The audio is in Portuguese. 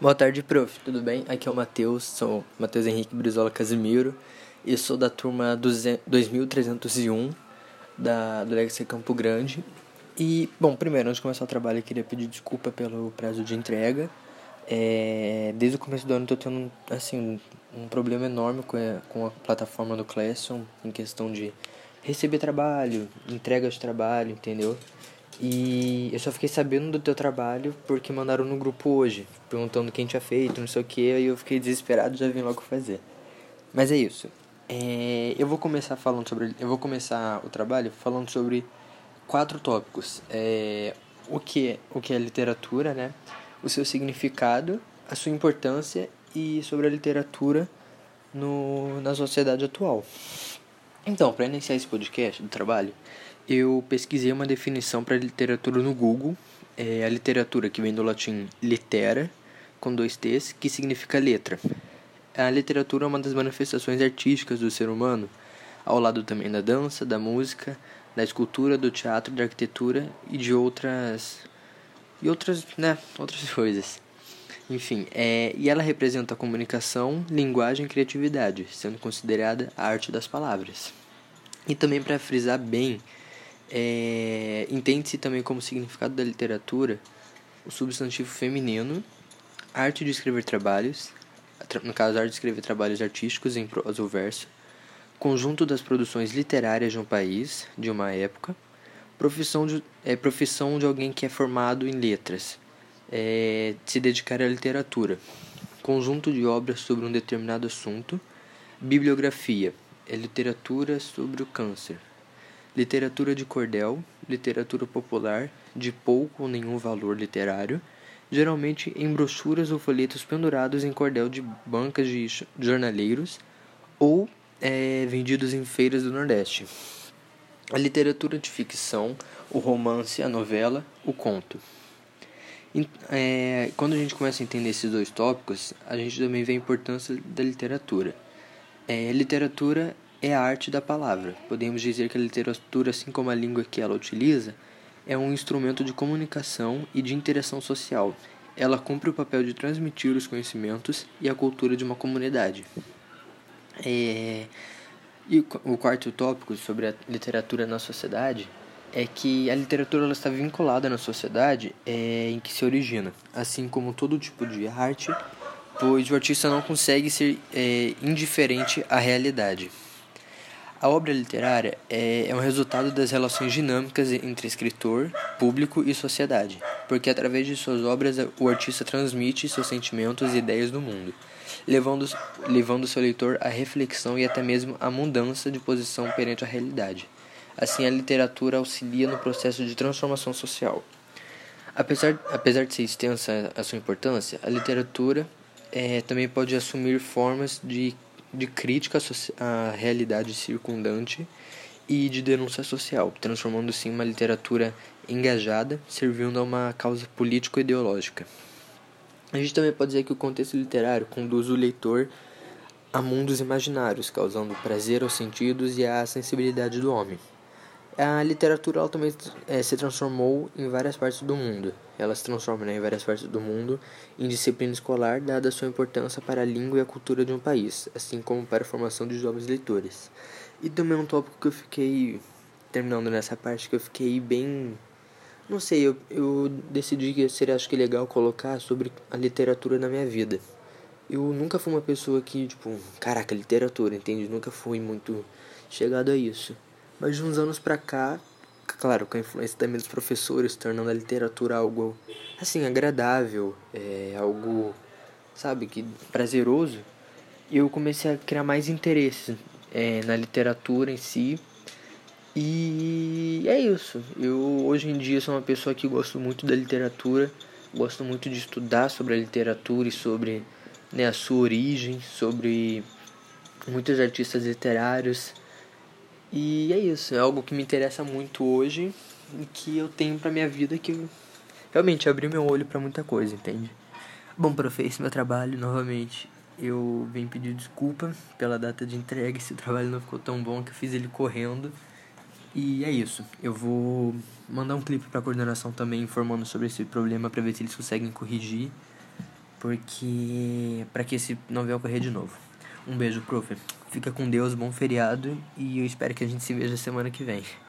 Boa tarde, prof. Tudo bem? Aqui é o Matheus, sou Matheus Henrique Brizola Casimiro e sou da turma 2301 da, do Legacy Campo Grande. E, bom, primeiro, antes de começar o trabalho, eu queria pedir desculpa pelo prazo de entrega. É, desde o começo do ano tô tendo, assim, um problema enorme com a, com a plataforma do Classroom em questão de receber trabalho, entrega de trabalho, entendeu? E eu só fiquei sabendo do teu trabalho porque mandaram no grupo hoje, perguntando quem tinha feito, não sei o que, aí eu fiquei desesperado já vim logo fazer. Mas é isso. É, eu vou começar falando sobre. Eu vou começar o trabalho falando sobre quatro tópicos. É, o, que, o que é literatura, né? O seu significado, a sua importância e sobre a literatura no, na sociedade atual. Então, para iniciar esse podcast do trabalho, eu pesquisei uma definição para literatura no Google. É a literatura que vem do latim litera, com dois T's, que significa letra. A literatura é uma das manifestações artísticas do ser humano, ao lado também da dança, da música, da escultura, do teatro, da arquitetura e de outras e outras, né, outras coisas. Enfim, é, e ela representa comunicação, linguagem e criatividade, sendo considerada a arte das palavras. E também para frisar bem é, Entende-se também como significado da literatura o substantivo feminino, arte de escrever trabalhos, no caso, arte de escrever trabalhos artísticos em prosa ou verso, conjunto das produções literárias de um país, de uma época, profissão de, é, profissão de alguém que é formado em letras, é, se dedicar à literatura, conjunto de obras sobre um determinado assunto, bibliografia, é literatura sobre o câncer, literatura de cordel, literatura popular, de pouco ou nenhum valor literário, geralmente em brochuras ou folhetos pendurados em cordel de bancas de jornaleiros ou é, vendidos em feiras do Nordeste. A literatura de ficção, o romance, a novela, o conto. É, quando a gente começa a entender esses dois tópicos, a gente também vê a importância da literatura. É, literatura é a arte da palavra. Podemos dizer que a literatura, assim como a língua que ela utiliza, é um instrumento de comunicação e de interação social. Ela cumpre o papel de transmitir os conhecimentos e a cultura de uma comunidade. É... E o quarto tópico sobre a literatura na sociedade é que a literatura ela está vinculada na sociedade é, em que se origina, assim como todo tipo de arte, pois o artista não consegue ser é, indiferente à realidade. A obra literária é, é um resultado das relações dinâmicas entre escritor, público e sociedade, porque através de suas obras o artista transmite seus sentimentos e ideias do mundo, levando, levando seu leitor à reflexão e até mesmo à mudança de posição perante a realidade. Assim, a literatura auxilia no processo de transformação social. Apesar, apesar de ser extensa a sua importância, a literatura é, também pode assumir formas de de crítica à realidade circundante e de denúncia social, transformando-se em uma literatura engajada, servindo a uma causa político-ideológica. A gente também pode dizer que o contexto literário conduz o leitor a mundos imaginários, causando prazer aos sentidos e à sensibilidade do homem. A literatura também é, se transformou em várias partes do mundo. Ela se transforma né, em várias partes do mundo em disciplina escolar, dada sua importância para a língua e a cultura de um país, assim como para a formação de jovens leitores. E também um tópico que eu fiquei, terminando nessa parte, que eu fiquei bem. Não sei, eu, eu decidi que seria acho que legal colocar sobre a literatura na minha vida. Eu nunca fui uma pessoa que, tipo, caraca, literatura, entende? Nunca fui muito chegado a isso. Mas de uns anos pra cá, claro, com a influência também dos professores, tornando a literatura algo, assim, agradável, é, algo, sabe, que prazeroso, eu comecei a criar mais interesse é, na literatura em si. E é isso. Eu hoje em dia sou uma pessoa que gosto muito da literatura, gosto muito de estudar sobre a literatura e sobre né, a sua origem, sobre muitos artistas literários e é isso, é algo que me interessa muito hoje e que eu tenho pra minha vida que realmente abriu meu olho para muita coisa, entende? Bom, profe, esse meu trabalho, novamente, eu venho pedir desculpa pela data de entrega, esse trabalho não ficou tão bom que eu fiz ele correndo. E é isso, eu vou mandar um clipe pra coordenação também informando sobre esse problema pra ver se eles conseguem corrigir. porque para que esse não venha ocorrer de novo. Um beijo, prof. Fica com Deus, bom feriado e eu espero que a gente se veja semana que vem.